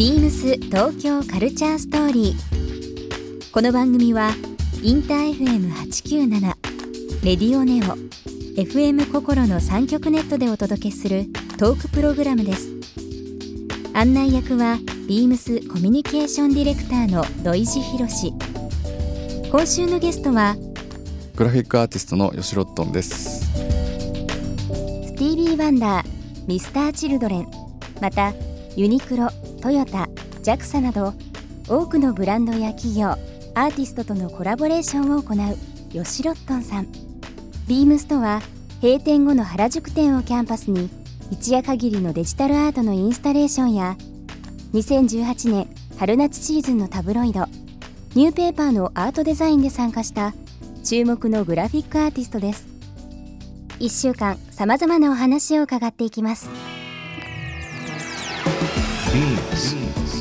ビームス東京カルチャーストーリー。この番組はインター FM897 レディオネオ FM 心の三極ネットでお届けするトークプログラムです。案内役はビームスコミュニケーションディレクターの土井博志。今週のゲストはグラフィックアーティストの吉ロットンですスティービー・ワンダー、ミスター・チルドレン、またユニクロ、トヨタ、JAXA など多くのブランドや企業、アーティストとのコラボレーションを行う吉ロットンさん。ビームスとは閉店後の原宿店をキャンパスに一夜限りのデジタルアートのインスタレーションや2018年春夏シーズンのタブロイドニューペーパーのアートデザインで参加した注目のグラフィックアーティストです1週間さまざまなお話を伺っていきます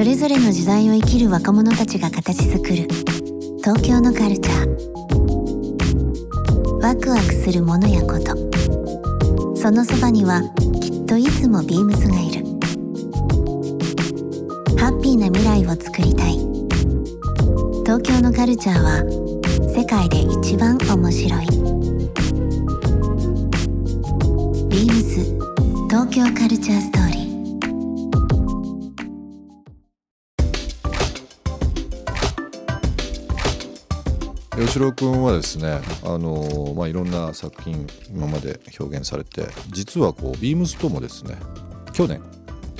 それぞれの時代を生きる若者たちが形作る。東京のカルチャー。ワクワクするものやこと。そのそばにはきっといつもビームスがいる。ハッピーな未来をつくりたい。東京のカルチャーは世界で一番面白い。ビームス東京カルチャーストーリー。吉郎君はですねあの、まあ、いろんな作品今まで表現されて実はこうビームスともですね去年、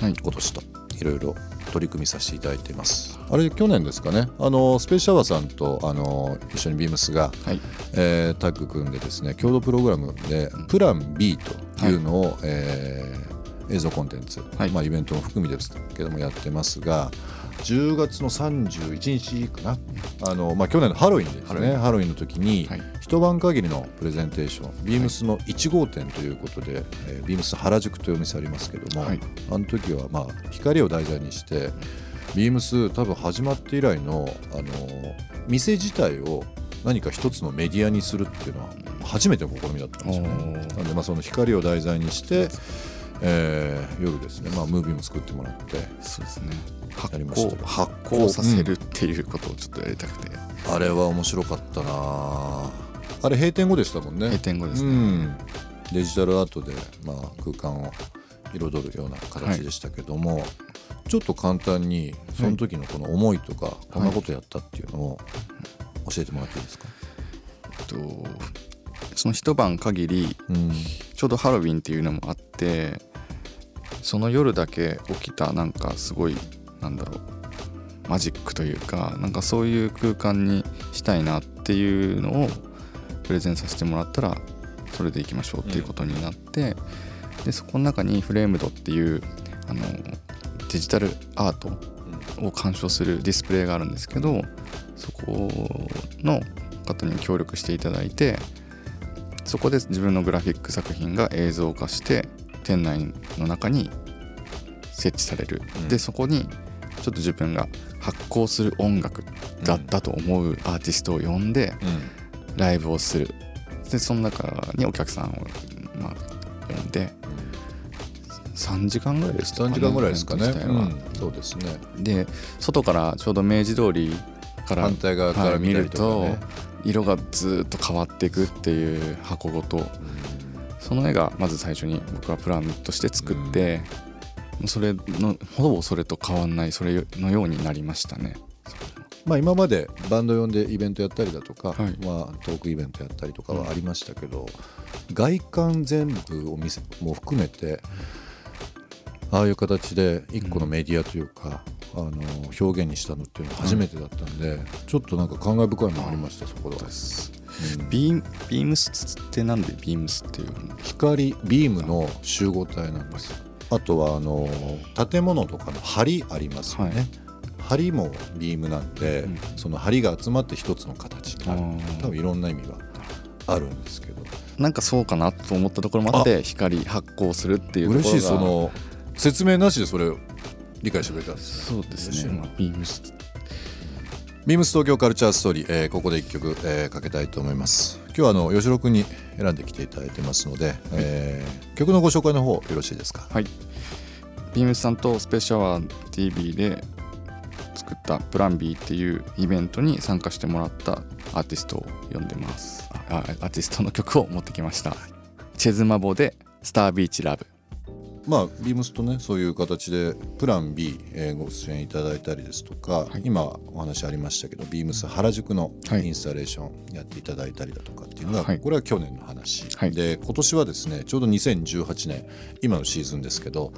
はい。今年といろいろ取り組みさせていただいています。あれ去年ですかね。あのスペースシャワーさんとあの一緒にビームスが、はい。えータッグ組んでですね共同プログラムでプラン B というのを、えー映像コンテンツ、はい。まあ、イベントも含みですけどもやってますが10月の31日かな。あの、まあ、去年のハロウィンですね。ハロウィン。の時に、はい。一晩限りのプレゼンテーションビームスの1号店ということで、えービームス原宿というお店ありますけども、はい。あの時はまあ光を題材にしてビームス多分始まって以来のあの店自体を何か一つのメディアにするっていうのは初めての試みだったんですよね。なんでまあその光を題材にして、えー夜ですね、まあ、ムービーも作ってもらって。そうですね。発酵発酵させるっていうことをちょっとやりたくて、あれは面白かったな。あれ閉店後でしたもんね。閉店後ですね、うん、デジタルアートで、まあ、空間を彩るような形でしたけども、ちょっと簡単にその時のこの思いとか、こんなことやったっていうのを教えてもらっていいですか、えっとその一晩限りうん。ちょうどハロウィンっていうのもあってその夜だけ起きたなんかすごいなんだろうマジックというかなんかそういう空間にしたいなっていうのをプレゼンさせてもらったらそれでいきましょうっていうことになって、でそこの中にフレームドっていうあのデジタルアートを鑑賞するディスプレイがあるんですけどそこの方に協力していただいてそこで自分のグラフィック作品が映像化して店内の中に設置される、うん。でそこにちょっと自分が発行する音楽だったと思うアーティストを呼んでライブをする。でその中にお客さんを、まあ、呼んで3時間ぐらいでした3時間ぐらいですかね、うん。そうですね。で外からちょうど明治通りから反対側から見ると色がずっと変わっていくっていう箱ごとその絵がまず最初に僕はプランとして作って、それのほぼそれと変わんないそれのようになりましたね。まあ、今までバンド呼んでイベントやったりだとか、はい。まあ、トークイベントやったりとかはありましたけど、外観全部を見せも含めてああいう形で一個のメディアというか、あの表現にしたのっていうのは初めてだったんで、ちょっとなんか感慨深いものありましたそこでビームビームスってなんでビームスっていう光ビームの集合体なんです。あとはあの建物とかの梁ありますよね、針もビームなんで、うん。その針が集まって一つの形になる。多分いろんな意味があるんですけど。なんかそうかなと思ったところもあって光発光するっていう嬉しい。その説明なしでそれを理解してくれたそうですね、まあ、ビームスビームス東京カルチャーストーリー、えーここで一曲、えーかけたいと思います。今日はあの吉郎君に選んできていただいてますので、えー曲のご紹介の方よろしいですか？はい。ビームスさんとスペシャワー TV で作ったプラン B っていうイベントに参加してもらったアーティストを呼んでます。ああアーティストの曲を持ってきました。チェズマボでスタービーチラブまあ、ビームスとねそういう形でプラン B、えーご出演いただいたりですとか、はい。今お話ありましたけどビームス原宿のはい。インスタレーションやっていただいたりだとかっていうのが、はい。これは去年の話、はい。で今年はですねちょうど2018年今のシーズンですけど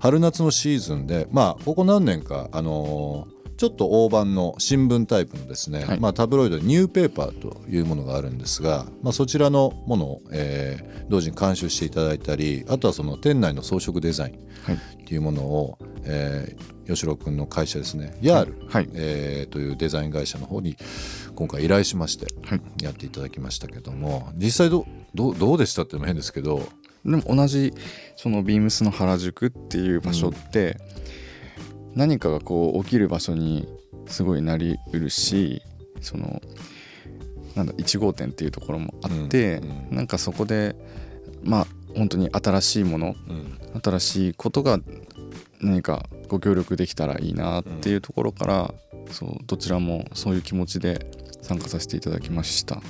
春夏のシーズンでまあここ何年かあのーちょっと大判の新聞タイプのですね、はい。まあ、タブロイドニューペーパーというものがあるんですが、まあ、そちらのものを、えー同時に監修していただいたりあとはその店内の装飾デザインはい。っていうものを、えー、吉郎君の会社ですねヤール、はい。えーというデザイン会社の方に今回依頼しましてはい。やっていただきましたけども実際どどうどうでしたっても変ですけどでも同じそのビームスの原宿っていう場所って、何かがこう起きる場所にすごいなりうるしそのなんだ1号店っていうところもあって、うんうん。なんかそこでまあ本当に新しいものうん。新しいことが何かご協力できたらいいなっていうところから、そうどちらもそういう気持ちで参加させていただきました。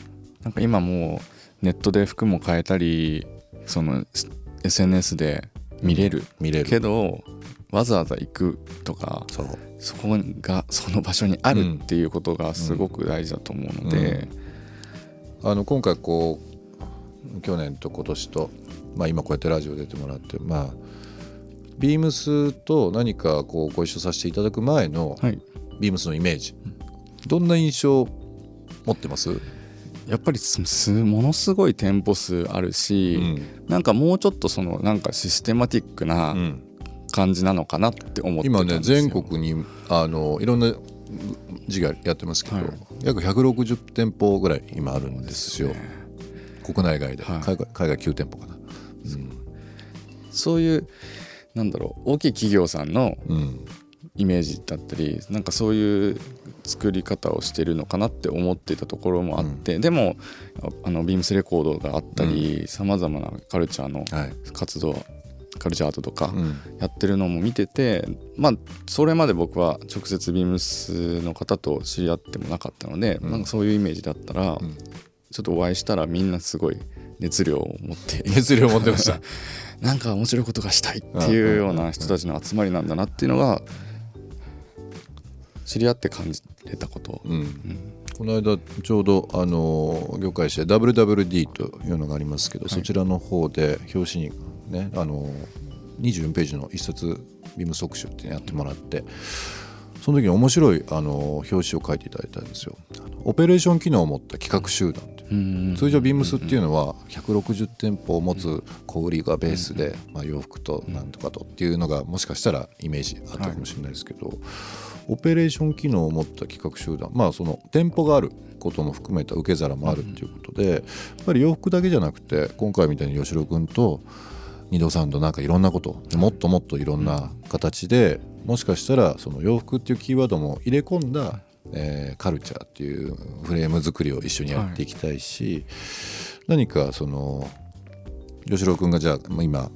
なんか今もうネットで服も買えたりその SNS で見れる見れる。けど、わざわざ行くとかそこがその場所にあるっていうことがすごく大事だと思うので、あの今回こう去年と今年と、まあ、今こうやってラジオ出てもらってまあビームスと何かこうご一緒させていただく前のはい、ビームスのイメージ、どんな印象持ってます、やっぱりものすごい店舗数あるし、なんかもうちょっとそのなんかシステマティックなうん感じなのかなって思ってた今ね全国にあのいろんな事業やってますけど、はい。約160店舗ぐらい今あるんですよ。国内外で、はい。海外海外9店舗かな。そう。いうなんだろう大きい企業さんのうん。イメージだったりなんかそういう作り方をしてるのかなって思っていたところもあって、でもああのビームスレコードがあったりさまざまなカルチャーのはい。活動カルチャーアートとかうん。やってるのも見ててまあそれまで僕は直接ビームスの方と知り合ってもなかったので、うん。なんかそういうイメージだったら、うん。ちょっとお会いしたらみんなすごい熱量を持って。熱量持ってました。なんか面白いことがしたいっていうような人たちの集まりなんだなっていうのが知り合って感じれたこと、うん。この間ちょうどあの業界誌で WWD というのがありますけど、そちらの方で表紙にねあの24ページの一冊ビーム特集ってやってもらってその時に面白いあの表紙を書いていただいたんですよ。オペレーション機能を持った企画集団通常ビームスっていうのは160店舗を持つ小売りがベースで、まあ、洋服となんとかとっていうのがもしかしたらイメージあったかもしれないですけど、オペレーション機能を持った企画集団まあその店舗があることも含めた受け皿もあるっていうことで、やっぱり洋服だけじゃなくて今回みたいに吉郎君と二度三度なんかいろんなこともっともっといろんな形でもしかしたらその洋服っていうキーワードも入れ込んだ、えーカルチャーっていうフレーム作りを一緒にやっていきたいし、何かその吉郎君がじゃあまあ今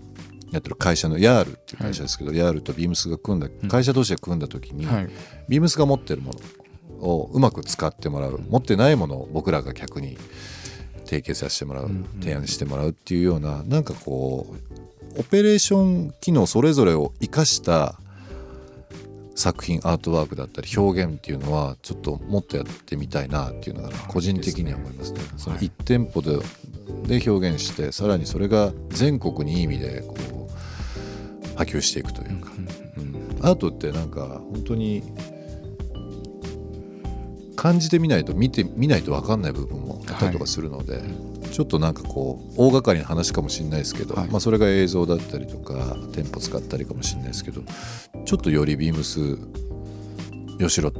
やってる会社のヤールっていう会社ですけど、ヤールとビームスが組んだ会社同士で組んだ時に、はい。ビームスが持ってるものをうまく使ってもらう持ってないものを僕らが逆に提携させてもらう提案してもらうっていうようななんかこうオペレーション機能それぞれを生かした作品アートワークだったり表現っていうのはちょっともっとやってみたいなっていうのが個人的には思いますね。その1店舗でで表現してさらにそれが全国にいい意味でこう波及していくというか、うんアートってなんか本当に感じてみないと見て見ないと分かんない部分もあったりとかするので、ちょっとなんかこう大掛かりな話かもしれないですけど、はいまあ、それが映像だったりとか店舗使ったりかもしれないですけどちょっとよりビームス吉野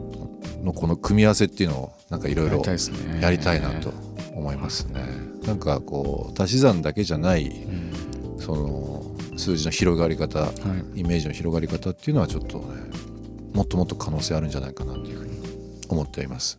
のこの組み合わせっていうのをなんかいろいろやりたいですねやりたいなと思いますね。なんかこう足し算だけじゃないうんその数字の広がり方はいイメージの広がり方っていうのはちょっとねもっともっと可能性あるんじゃないかなというふうに思っています。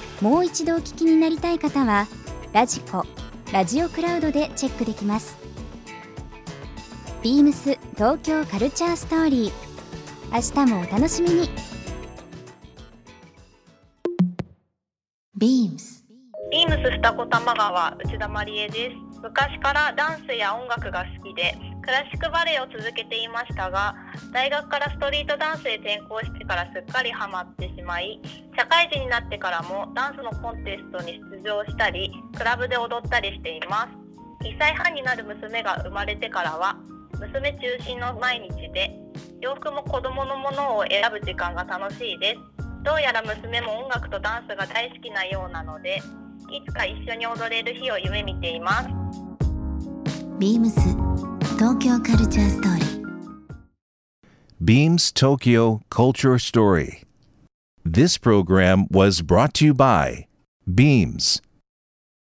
もう一度お聞きになりたい方はラジコラジオクラウドでチェックできます。ビームス東京カルチャーストーリー。明日もお楽しみに。ビームス。ビームス二子玉川内田まりえです昔からダンスや音楽が好きでクラシックバレエを続けていましたが大学からストリートダンスへ転校してからすっかりハマってしまい社会人になってからもダンスのコンテストに出場したりクラブで踊ったりしています。1歳半になる娘が生まれてからは娘中心の毎日で洋服も子供のものを選ぶ時間が楽しいです。どうやら娘も音楽とダンスが大好きなようなのでいつか一緒に踊れる日を夢見ています。ビームス東京カルチャーストーリー。ビームス東京カルチャーストーリー This program was brought to you by Beams